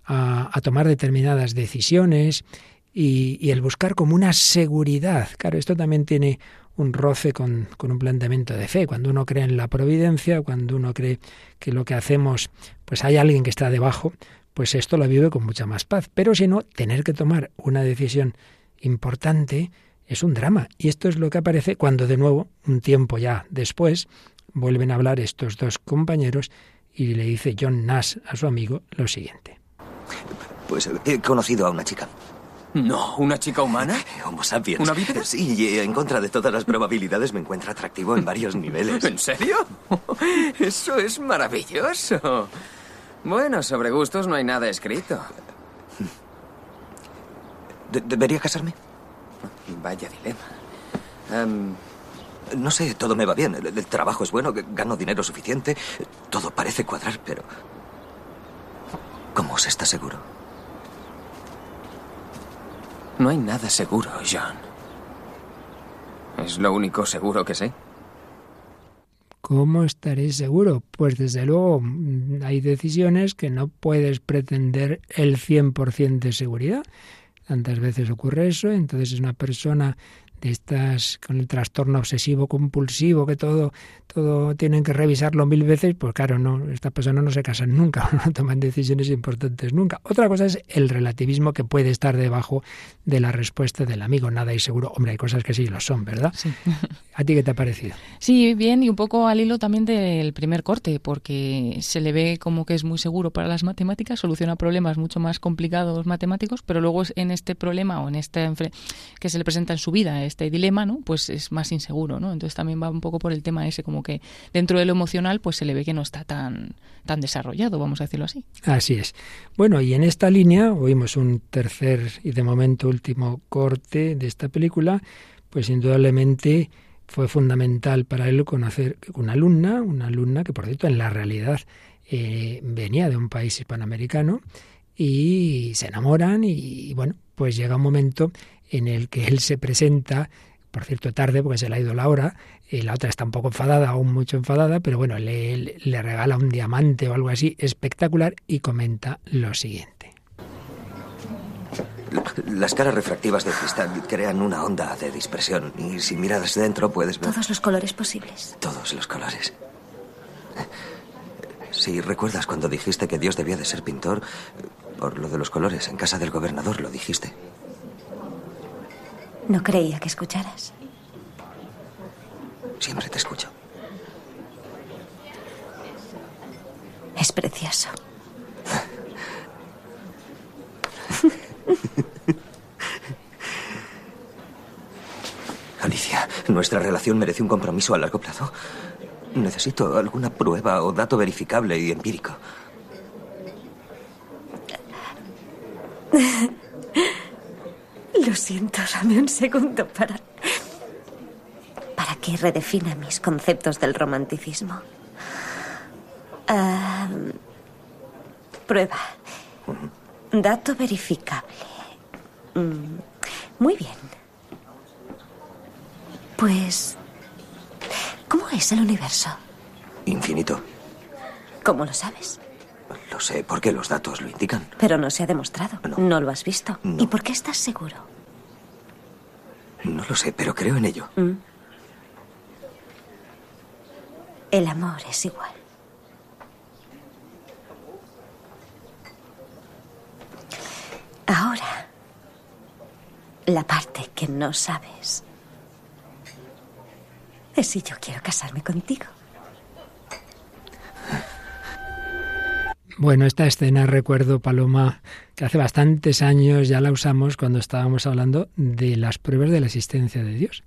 a, tomar determinadas decisiones y, y, el buscar como una seguridad. Claro, esto también tiene un roce con, un planteamiento de fe. Cuando uno cree en la providencia, cuando uno cree que lo que hacemos, pues hay alguien que está debajo, pues esto lo vive con mucha más paz. Pero si no, tener que tomar una decisión importante es un drama. Y esto es lo que aparece cuando de nuevo, un tiempo ya después, vuelven a hablar estos dos compañeros y le dice John Nash a su amigo lo siguiente. Pues he conocido a una chica. No, ¿una chica humana? Homo sapiens. ¿Una bípeda? Sí, y en contra de todas las probabilidades me encuentra atractivo en varios niveles. ¿En serio? Eso es maravilloso. Bueno, sobre gustos no hay nada escrito. ¿Debería casarme? Vaya dilema. Em, no sé, todo me va bien. El, trabajo es bueno, gano dinero suficiente. Todo parece cuadrar, pero... ¿Cómo se está seguro? No hay nada seguro, John. Es lo único seguro que sé. ¿Cómo estaré seguro? Pues desde luego mm, hay decisiones que no puedes pretender el 100% de seguridad. Tantas veces ocurre eso, entonces es una persona de estas con el trastorno obsesivo compulsivo que todo todo tienen que revisarlo mil veces pues claro no estas personas no se casan nunca no toman decisiones importantes nunca. Otra cosa es el relativismo que puede estar debajo de la respuesta del amigo nada y seguro. Hombre hay cosas que sí lo son verdad Sí. a ti qué te ha parecido Sí, bien, y un poco al hilo también del primer corte, porque se le ve como que es muy seguro para las matemáticas, soluciona problemas mucho más complicados matemáticos, pero luego en este problema o en este que se le presenta en su vida, este dilema, ¿no? Pues es más inseguro, ¿no? Entonces también va un poco por el tema ese, como que dentro de lo emocional, pues se le ve que no está tan, tan desarrollado, vamos a decirlo así. Así es. Bueno, y en esta línea oímos un tercer y de momento último corte de esta película, pues indudablemente fue fundamental para él conocer una alumna, una alumna que por cierto en la realidad eh, venía de un país hispanoamericano y se enamoran y, bueno, pues llega un momento en el que él se presenta, por cierto tarde porque se le ha ido la hora, y la otra está un poco enfadada, aún mucho enfadada, pero bueno, le, le- le regala un diamante o algo así espectacular y comenta lo siguiente. Las caras refractivas de cristal crean una onda de dispersión y si miras dentro puedes ver Todos los colores posibles. todos los colores. Si recuerdas cuando dijiste que Dios debía de ser pintor, por lo de los colores, en casa del gobernador lo dijiste. No creía que escucharas. Siempre te escucho. Es precioso. Alicia, nuestra relación merece un compromiso a largo plazo. Necesito alguna prueba o dato verificable y empírico. Lo siento, dame un segundo para. para que redefina mis conceptos del romanticismo. Ah, prueba. Dato verificable. Mm, Muy bien. Pues. ¿Cómo es el universo? Infinito. ¿Cómo lo sabes? Lo sé porque los datos lo indican. Pero no se ha demostrado. No. No lo has visto. No. ¿Y por qué estás seguro? No lo sé, pero creo en ello. Mm. El amor es igual. Ahora, la parte que no sabes es si yo quiero casarme contigo. Bueno, esta escena recuerdo, Paloma, que hace bastantes años ya la usamos cuando estábamos hablando de las pruebas de la existencia de Dios.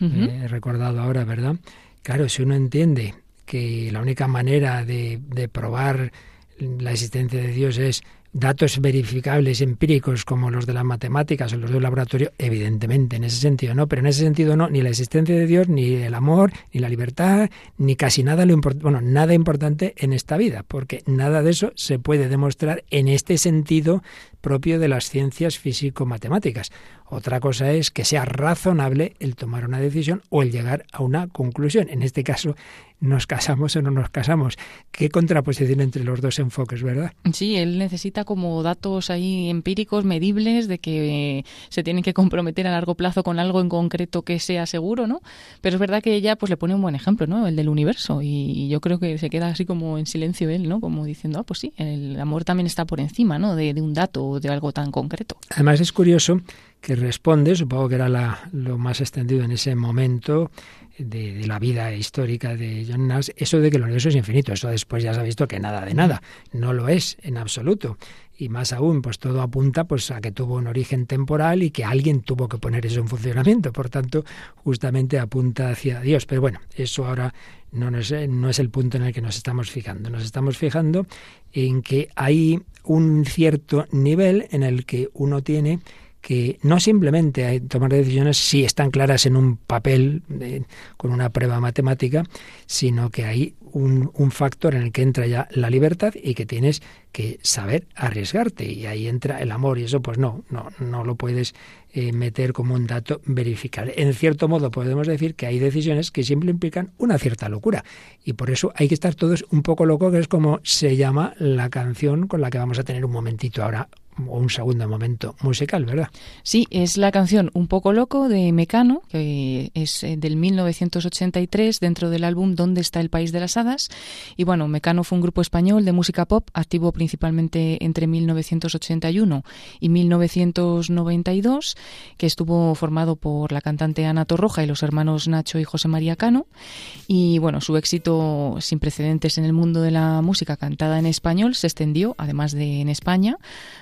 Ujú. Eh, he recordado ahora, ¿verdad? Claro, si uno entiende que la única manera de, de probar la existencia de Dios es datos verificables, empíricos, como los de las matemáticas o los de un laboratorio, evidentemente, en ese sentido no, pero en ese sentido no, ni la existencia de Dios, ni el amor, ni la libertad, ni casi nada lo bueno, nada importante en esta vida, porque nada de eso se puede demostrar en este sentido propio de las ciencias físico-matemáticas. Otra cosa es que sea razonable el tomar una decisión o el llegar a una conclusión. En este caso, nos casamos o no nos casamos. Qué contraposición entre los dos enfoques, ¿verdad? Sí, él necesita como datos ahí empíricos, medibles, de que se tienen que comprometer a largo plazo con algo en concreto que sea seguro, ¿no? Pero es verdad que ella pues le pone un buen ejemplo, ¿no? El del universo. Y yo creo que se queda así como en silencio él, ¿no? Como diciendo, ah, pues sí, el amor también está por encima, ¿no? De, de un dato o de algo tan concreto. Además es curioso que responde, supongo que era la- lo más extendido en ese momento de, la vida histórica de John Nash, eso de que el universo es infinito. Eso después ya se ha visto que nada de nada. No lo es en absoluto. Y más aún, pues todo apunta pues a que tuvo un origen temporal y que alguien tuvo que poner eso en funcionamiento. Por tanto, justamente apunta hacia Dios. Pero bueno, eso ahora no, nos- no es el punto en el que nos estamos fijando. Nos estamos fijando en que hay un cierto nivel en el que uno tiene que no simplemente hay- tomar decisiones si están claras en un papel eh, con una prueba matemática, sino que hay un, un factor en el que entra ya la libertad y que tienes que saber arriesgarte. Y ahí entra el amor y eso pues no, no, no lo puedes eh, meter como un dato verificable. En cierto modo podemos decir que hay decisiones que siempre implican una cierta locura. Y por eso hay que estar todos un poco locos, que es como se llama la canción con la que vamos a tener un momentito ahora o un segundo momento musical, ¿verdad? Sí, es la canción Un poco loco de Mecano, que es eh, del 1983 dentro del álbum ¿Dónde está el país de las hadas? Y bueno, Mecano fue un grupo español de música pop activo principalmente entre 1981 y 1992, que estuvo formado por la cantante Ana Torroja y los hermanos Nacho y José María Cano. Y bueno, su éxito sin precedentes en el mundo de la música cantada en español se extendió, además de en España,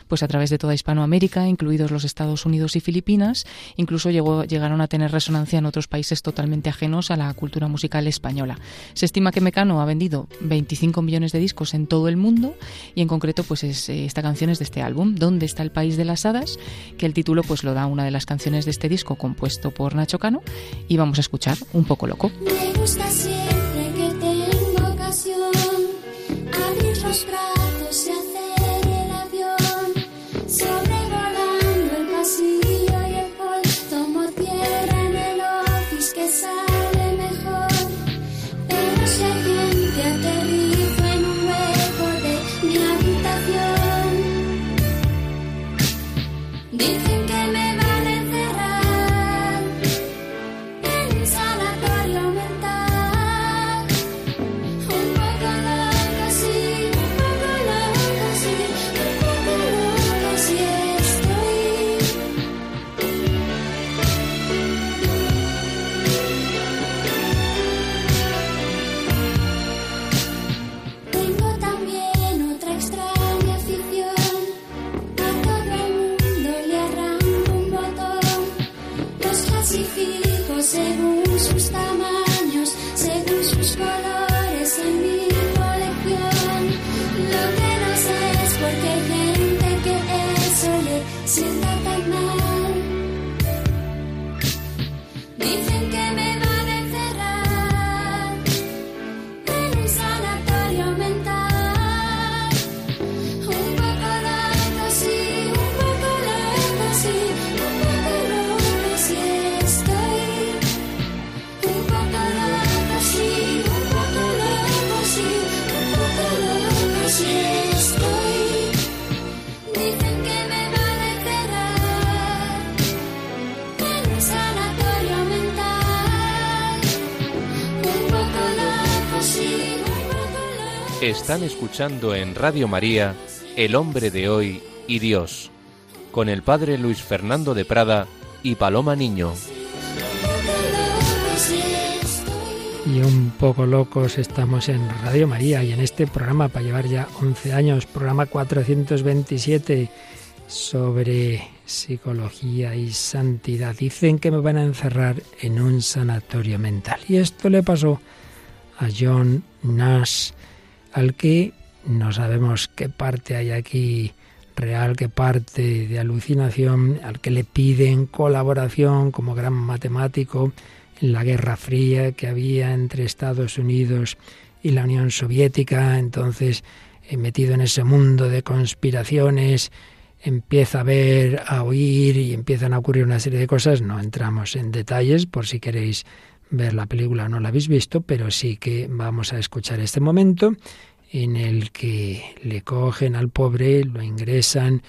pues a través de toda Hispanoamérica, incluidos los Estados Unidos y Filipinas, incluso llegó, llegaron a tener resonancia en otros países totalmente ajenos a la cultura musical española. Se estima que Mecano ha vendido 25 millones de discos en todo el mundo y en concreto pues es, eh, esta canción es de este álbum, ¿Dónde está el país de las hadas? que el título pues lo da una de las canciones de este disco compuesto por Nacho Cano y vamos a escuchar un poco loco. Me gusta siempre que tengo ocasión abrir los brazos Están escuchando en Radio María El hombre de hoy y Dios, con el padre Luis Fernando de Prada y Paloma Niño. Y un poco locos estamos en Radio María y en este programa para llevar ya 11 años, programa 427 sobre psicología y santidad. Dicen que me van a encerrar en un sanatorio mental. Y esto le pasó a John Nash, al que no sabemos qué parte hay aquí real, qué parte de alucinación, al que le piden colaboración como gran matemático en la Guerra Fría que había entre Estados Unidos y la Unión Soviética. Entonces, eh, metido en ese mundo de conspiraciones, empieza a ver, a oír y empiezan a ocurrir una serie de cosas. No entramos en detalles por si queréis ver la película no la habéis visto, pero sí que vamos a escuchar este momento en el que le cogen al pobre, lo ingresan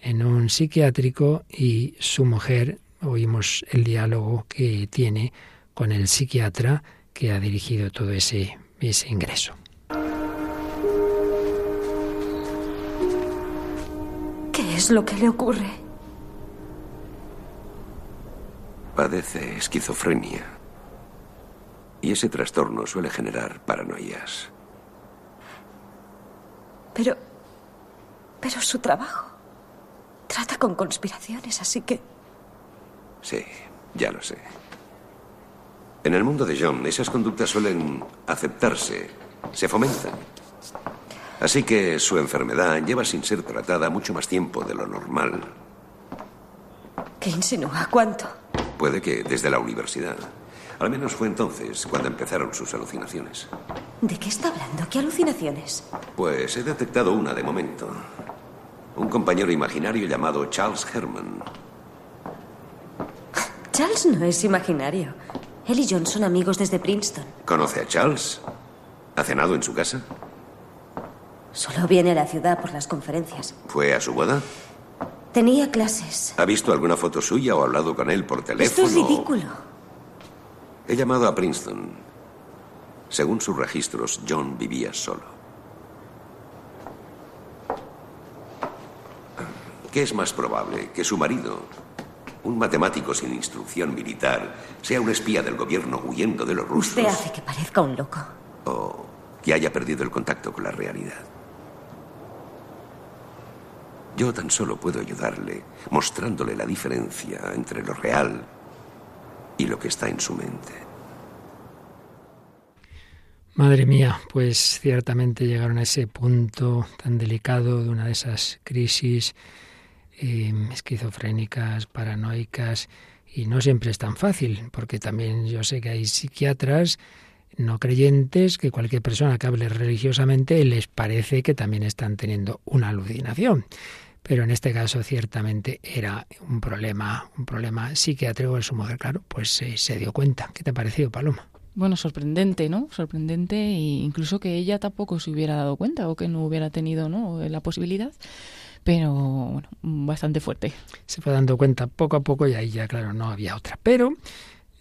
en un psiquiátrico y su mujer, oímos el diálogo que tiene con el psiquiatra que ha dirigido todo ese, ese ingreso. ¿Qué es lo que le ocurre? Padece esquizofrenia. Y ese trastorno suele generar paranoias. Pero... Pero su trabajo. Trata con conspiraciones, así que... Sí, ya lo sé. En el mundo de John, esas conductas suelen aceptarse, se fomentan. Así que su enfermedad lleva sin ser tratada mucho más tiempo de lo normal. ¿Qué insinúa? ¿Cuánto? Puede que desde la universidad. Al menos fue entonces cuando empezaron sus alucinaciones. ¿De qué está hablando? ¿Qué alucinaciones? Pues he detectado una de momento. Un compañero imaginario llamado Charles Herman. Charles no es imaginario. Él y John son amigos desde Princeton. ¿Conoce a Charles? ¿Ha cenado en su casa? Solo viene a la ciudad por las conferencias. ¿Fue a su boda? Tenía clases. ¿Ha visto alguna foto suya o hablado con él por Esto teléfono? es ridículo. He llamado a Princeton. Según sus registros, John vivía solo. ¿Qué es más probable? ¿Que su marido, un matemático sin instrucción militar, sea un espía del gobierno huyendo de los rusos? Usted hace que parezca un loco. o que haya perdido el contacto con la realidad. Yo tan solo puedo ayudarle mostrándole la diferencia entre lo real lo que está en su mente. Madre mía, pues ciertamente llegaron a ese punto tan delicado de una de esas crisis eh, esquizofrénicas, paranoicas, y no siempre es tan fácil, porque también yo sé que hay psiquiatras no creyentes que cualquier persona que hable religiosamente les parece que también están teniendo una alucinación. Pero en este caso ciertamente era un problema, un problema psiquiátrico de su mujer, claro, pues eh, se dio cuenta. ¿Qué te ha parecido, Paloma? Bueno, sorprendente, ¿no? Sorprendente e incluso que ella tampoco se hubiera dado cuenta o que no hubiera tenido ¿no? la posibilidad, pero bueno, bastante fuerte. Se fue dando cuenta poco a poco y ahí ya, claro, no había otra. Pero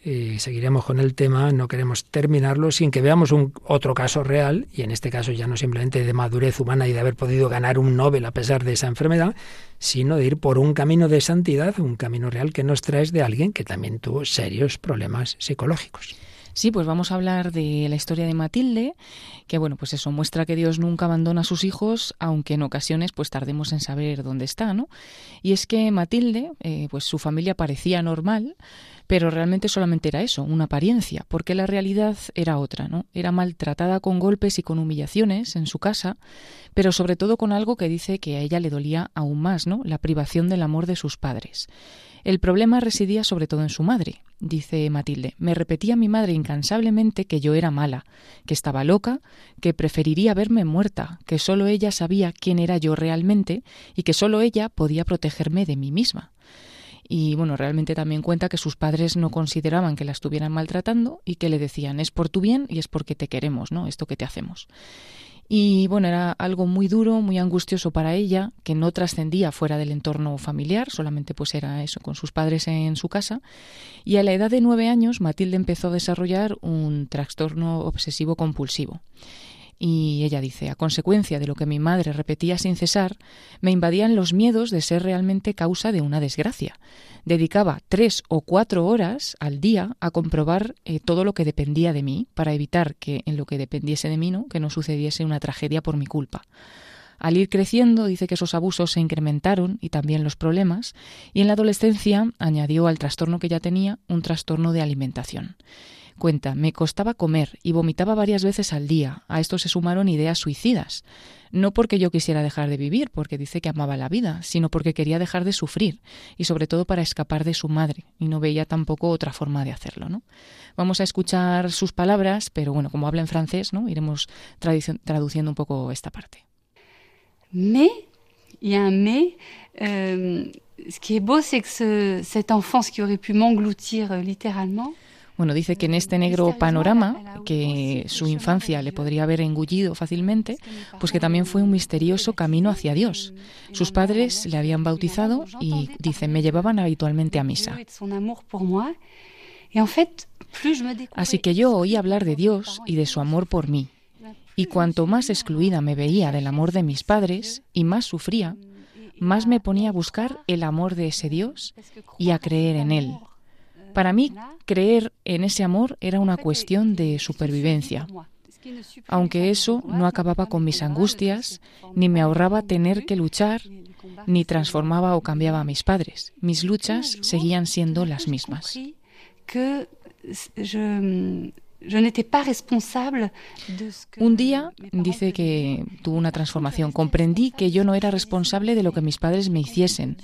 eh, seguiremos con el tema, no queremos terminarlo sin que veamos un otro caso real, y en este caso ya no simplemente de madurez humana y de haber podido ganar un Nobel a pesar de esa enfermedad, sino de ir por un camino de santidad, un camino real que nos traes de alguien que también tuvo serios problemas psicológicos. Sí, pues vamos a hablar de la historia de Matilde, que bueno, pues eso muestra que Dios nunca abandona a sus hijos, aunque en ocasiones pues tardemos en saber dónde está, ¿no? Y es que Matilde, eh, pues su familia parecía normal, pero realmente solamente era eso, una apariencia, porque la realidad era otra, ¿no? Era maltratada con golpes y con humillaciones en su casa, pero sobre todo con algo que dice que a ella le dolía aún más, ¿no? La privación del amor de sus padres. El problema residía sobre todo en su madre, dice Matilde. Me repetía mi madre incansablemente que yo era mala, que estaba loca, que preferiría verme muerta, que solo ella sabía quién era yo realmente y que solo ella podía protegerme de mí misma. Y bueno, realmente también cuenta que sus padres no consideraban que la estuvieran maltratando y que le decían es por tu bien y es porque te queremos, ¿no? Esto que te hacemos. Y bueno, era algo muy duro, muy angustioso para ella, que no trascendía fuera del entorno familiar, solamente pues era eso, con sus padres en su casa. Y a la edad de nueve años, Matilde empezó a desarrollar un trastorno obsesivo compulsivo. Y ella dice, a consecuencia de lo que mi madre repetía sin cesar, me invadían los miedos de ser realmente causa de una desgracia. Dedicaba tres o cuatro horas al día a comprobar eh, todo lo que dependía de mí para evitar que en lo que dependiese de mí, ¿no? que no sucediese una tragedia por mi culpa. Al ir creciendo, dice que esos abusos se incrementaron y también los problemas, y en la adolescencia añadió al trastorno que ya tenía un trastorno de alimentación. Me costaba comer y vomitaba varias veces al día. A esto se sumaron ideas suicidas. No porque yo quisiera dejar de vivir, porque dice que amaba la vida, sino porque quería dejar de sufrir y sobre todo para escapar de su madre y no veía tampoco otra forma de hacerlo, ¿no? Vamos a escuchar sus palabras, pero bueno, como habla en francés, ¿no? Iremos traduciendo un poco esta parte. Mais, il y un mais, euh, ce qui est beau, c'est que ce, cette enfance qui aurait pu m'engloutir euh, littéralement, Bueno, dice que en este negro panorama, que su infancia le podría haber engullido fácilmente, pues que también fue un misterioso camino hacia Dios. Sus padres le habían bautizado y, dice, me llevaban habitualmente a misa. Así que yo oí hablar de Dios y de su amor por mí. Y cuanto más excluida me veía del amor de mis padres y más sufría, más me ponía a buscar el amor de ese Dios y a creer en Él. Para mí, creer en ese amor era una cuestión de supervivencia. Aunque eso no acababa con mis angustias, ni me ahorraba tener que luchar, ni transformaba o cambiaba a mis padres. Mis luchas seguían siendo las mismas. Un día dice que tuvo una transformación. Comprendí que yo no era responsable de lo que mis padres me hiciesen.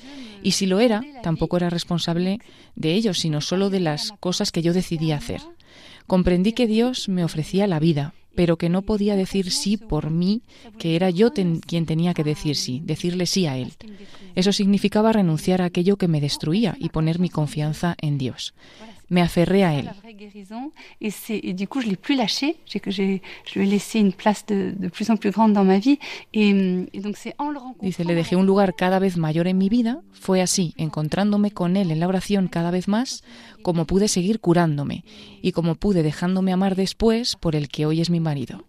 Y si lo era, tampoco era responsable de ellos, sino solo de las cosas que yo decidí hacer. Comprendí que Dios me ofrecía la vida, pero que no podía decir sí por mí, que era yo quien tenía que decir sí, decirle sí a Él. Eso significaba renunciar a aquello que me destruía y poner mi confianza en Dios. Me aferré a él. La vraie guérison. Et, c'est- et du coup, je l'ai plus lâché. J'ai que j'ai, je lui ai laissé une place de, de plus en plus grande dans ma vie. Et, hum, et donc, c'est en le rencontrant. Dice, le dejé un lugar cada vez mayor en mi vida. Fue así, encontrándome con él en la oración cada vez más, como pude seguir curándome y como pude dejándome amar después por el que hoy es mi marido.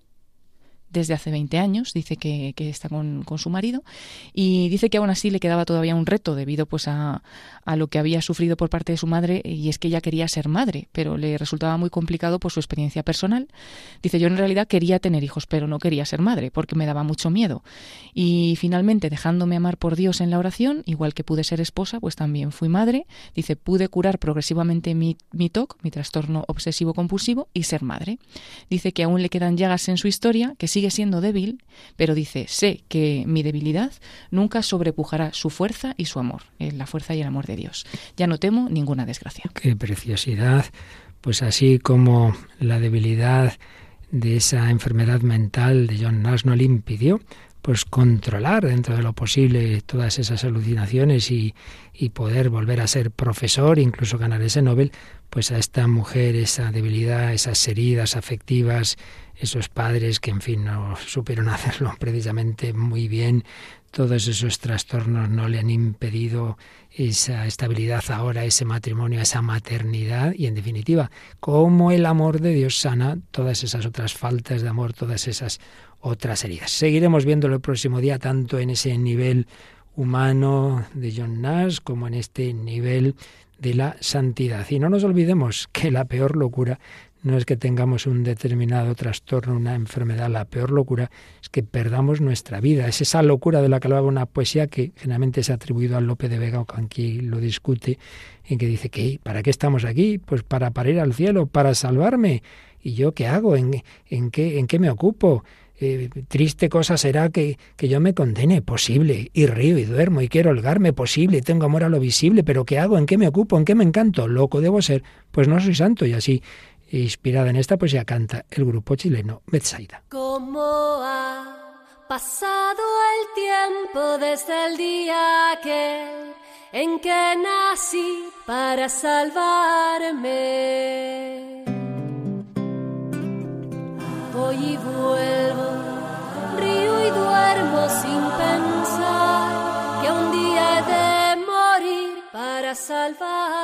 Desde hace 20 años, dice que, que está con, con su marido, y dice que aún así le quedaba todavía un reto debido pues a, a lo que había sufrido por parte de su madre, y es que ella quería ser madre, pero le resultaba muy complicado por su experiencia personal. Dice, yo en realidad quería tener hijos, pero no quería ser madre, porque me daba mucho miedo. Y finalmente, dejándome amar por Dios en la oración, igual que pude ser esposa, pues también fui madre. Dice, pude curar progresivamente mi, mi TOC, mi trastorno obsesivo compulsivo, y ser madre. Dice que aún le quedan llagas en su historia, que sigue siendo débil, pero dice, sé que mi debilidad nunca sobrepujará su fuerza y su amor, eh, la fuerza y el amor de Dios. Ya no temo ninguna desgracia. Qué preciosidad. Pues así como la debilidad de esa enfermedad mental de John Nash no le impidió pues controlar dentro de lo posible todas esas alucinaciones y, y poder volver a ser profesor, incluso ganar ese Nobel, pues a esta mujer esa debilidad, esas heridas afectivas, esos padres que en fin no supieron hacerlo precisamente muy bien, todos esos trastornos no le han impedido esa estabilidad ahora, ese matrimonio, esa maternidad y en definitiva, cómo el amor de Dios sana todas esas otras faltas de amor, todas esas otras heridas. Seguiremos viéndolo el próximo día tanto en ese nivel humano de John Nash como en este nivel de la santidad. Y no nos olvidemos que la peor locura no es que tengamos un determinado trastorno, una enfermedad, la peor locura es que perdamos nuestra vida. Es esa locura de la que hablaba una poesía que generalmente se ha atribuido a Lope de Vega, o aquí lo discute, en que dice que ¿para qué estamos aquí? Pues para, para ir al cielo, para salvarme. ¿Y yo qué hago? ¿En, qué, en qué me ocupo? Eh, triste cosa será que, que yo me condene, posible, y río y duermo y quiero holgarme, posible, tengo amor a lo visible, pero ¿qué hago? ¿En qué me ocupo? ¿En qué me encanto? Loco debo ser, pues no soy santo y así inspirada en esta poesía canta el grupo chileno Betsaida. ¿Cómo ha pasado el tiempo desde el día aquel en que nací para salvarme? Voy y vuelvo, río y duermo sin pensar que un día de morir para salvarme.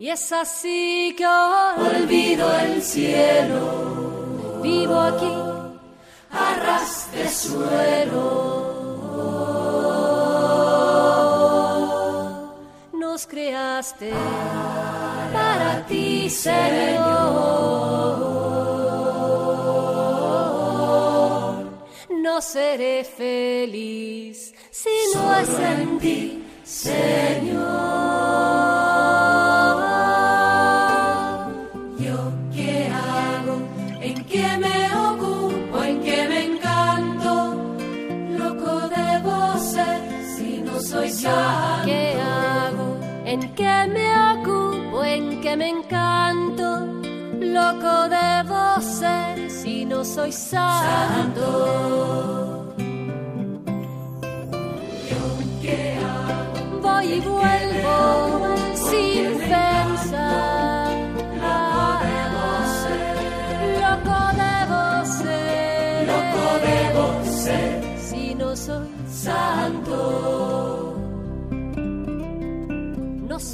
Y es así que olvido el cielo, vivo aquí a ras de suelo. Nos creaste para ti, Señor. No seré feliz si no es en ti, Señor. Santo. ¿Qué hago? ¿En qué me ocupo? ¿En qué me encanto? Loco debo ser si no soy santo. ¿Qué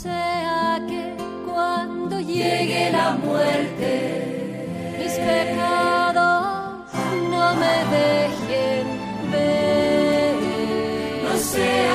sea que cuando llegue la muerte, mis pecados no me dejen ver. No sea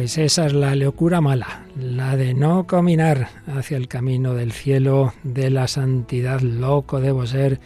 Pues esa es la locura mala, la de no caminar hacia el camino del cielo, de la santidad. Loco debo ser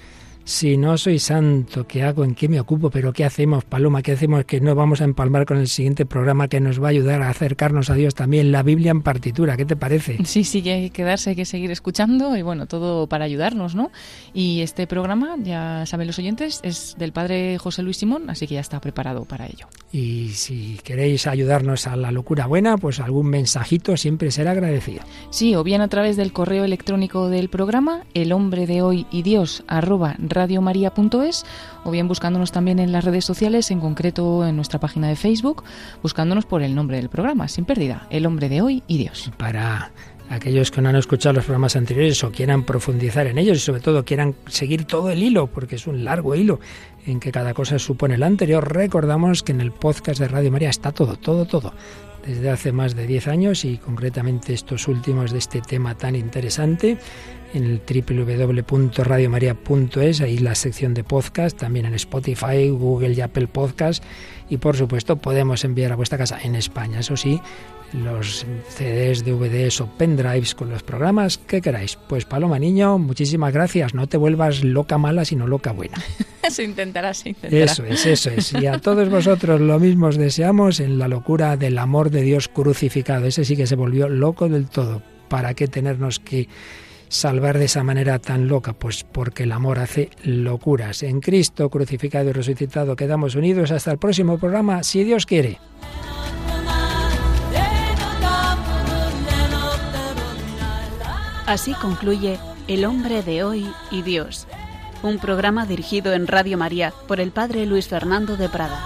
Si no soy santo, ¿qué hago? ¿En qué me ocupo? ¿Pero qué hacemos, Paloma? ¿Qué hacemos? Que no vamos a empalmar con el siguiente programa que nos va a ayudar a acercarnos a Dios también, la Biblia en partitura. ¿Qué te parece? Sí, sí, que hay que quedarse, hay que seguir escuchando y bueno, todo para ayudarnos, ¿no? Y este programa, ya saben los oyentes, es del padre José Luis Simón, así que ya está preparado para ello. Y si queréis ayudarnos a la locura buena, pues algún mensajito siempre será agradecido. Sí, o bien a través del correo electrónico del programa, el hombre de hoy y Dios arroba radiomaria.es o bien buscándonos también en las redes sociales, en concreto en nuestra página de Facebook, buscándonos por el nombre del programa, sin pérdida, El hombre de hoy y Dios. Para aquellos que no han escuchado los programas anteriores o quieran profundizar en ellos y sobre todo quieran seguir todo el hilo, porque es un largo hilo en que cada cosa supone el anterior, recordamos que en el podcast de Radio María está todo, todo, todo desde hace más de 10 años y concretamente estos últimos de este tema tan interesante en el www.radiomaria.es, ahí la sección de podcast, también en Spotify, Google y Apple Podcast y por supuesto podemos enviar a vuestra casa en España, eso sí, los CDs, DVDs o pendrives con los programas que queráis. Pues Paloma Niño, muchísimas gracias. No te vuelvas loca mala, sino loca buena. se intentará, se intentará. Eso es, eso es. Y a todos vosotros lo mismo os deseamos en la locura del amor de Dios crucificado. Ese sí que se volvió loco del todo. ¿Para qué tenernos que salvar de esa manera tan loca? Pues porque el amor hace locuras. En Cristo crucificado y resucitado quedamos unidos. Hasta el próximo programa, si Dios quiere. Así concluye El hombre de hoy y Dios, un programa dirigido en Radio María por el Padre Luis Fernando de Prada.